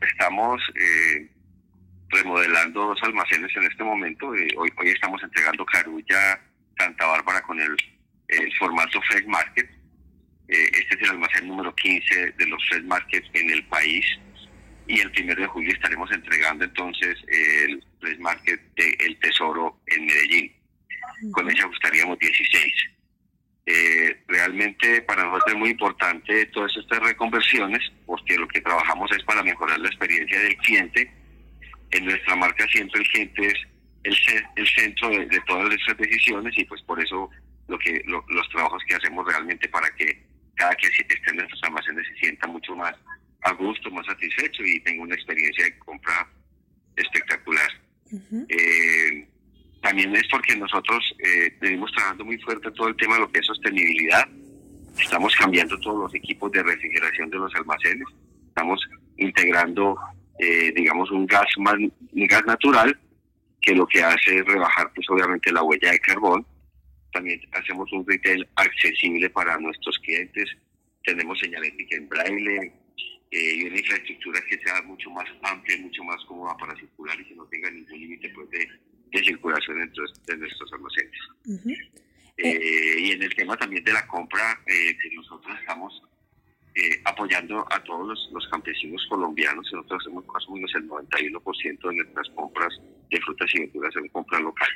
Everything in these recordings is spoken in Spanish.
estamos eh, remodelando dos almacenes en este momento. hoy, hoy estamos entregando Carulla, Santa Bárbara con el, formato Fresh Market. este es el almacén número 15 de los Fresh Markets en el país. Y el primero de julio estaremos entregando entonces el Fresh Market de El Tesoro en Medellín. Con ese ajustaríamos 16. Eh, realmente para nosotros es muy importante todas estas reconversiones porque lo que trabajamos es para mejorar la experiencia del cliente. En nuestra marca siempre el cliente es el, el centro de, todas nuestras decisiones y pues por eso lo que los trabajos que hacemos realmente para que cada que esté en nuestros almacenes se sienta mucho más a gusto, más satisfecho y tenga una experiencia de compra espectacular. eh, también es porque nosotros eh, venimos trabajando muy fuerte todo el tema de lo que es sostenibilidad. Estamos cambiando todos los equipos de refrigeración de los almacenes. Estamos integrando, eh, digamos, un gas, gas natural que lo que hace es rebajar, pues obviamente, la huella de carbón. También hacemos un retail accesible para nuestros clientes. Tenemos señalética en braille, eh, y una infraestructura que sea mucho más amplia, mucho más cómoda para circular y que no tenga ningún límite pues, de, de circulación dentro de nuestros almacenes. En el tema también de la compra, eh, que nosotros estamos eh, apoyando a todos los, campesinos colombianos, nosotros hacemos más o menos el 91% de nuestras compras de frutas y verduras en compra local.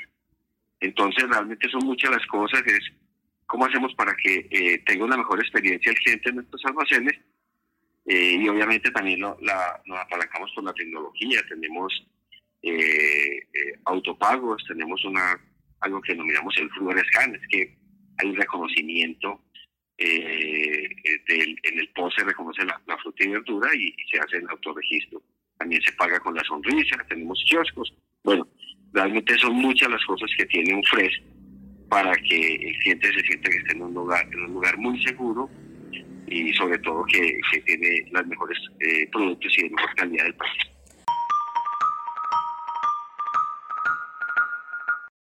Entonces, realmente son muchas las cosas, es cómo hacemos para que tenga una mejor experiencia el cliente en nuestros almacenes y obviamente también lo, la, nos apalancamos con la tecnología, tenemos eh, eh, autopagos, tenemos una algo que denominamos el Fluor Scan, es que hay un reconocimiento eh, en el post se reconoce la, fruta y verdura y, se hace el autorregistro. También se paga con la sonrisa, tenemos kioscos. Bueno, realmente son muchas las cosas que tiene un FRES para que el cliente se sienta que está en un lugar, en un lugar muy seguro y sobre todo que, que tiene los mejores eh, productos y de mejor calidad del país.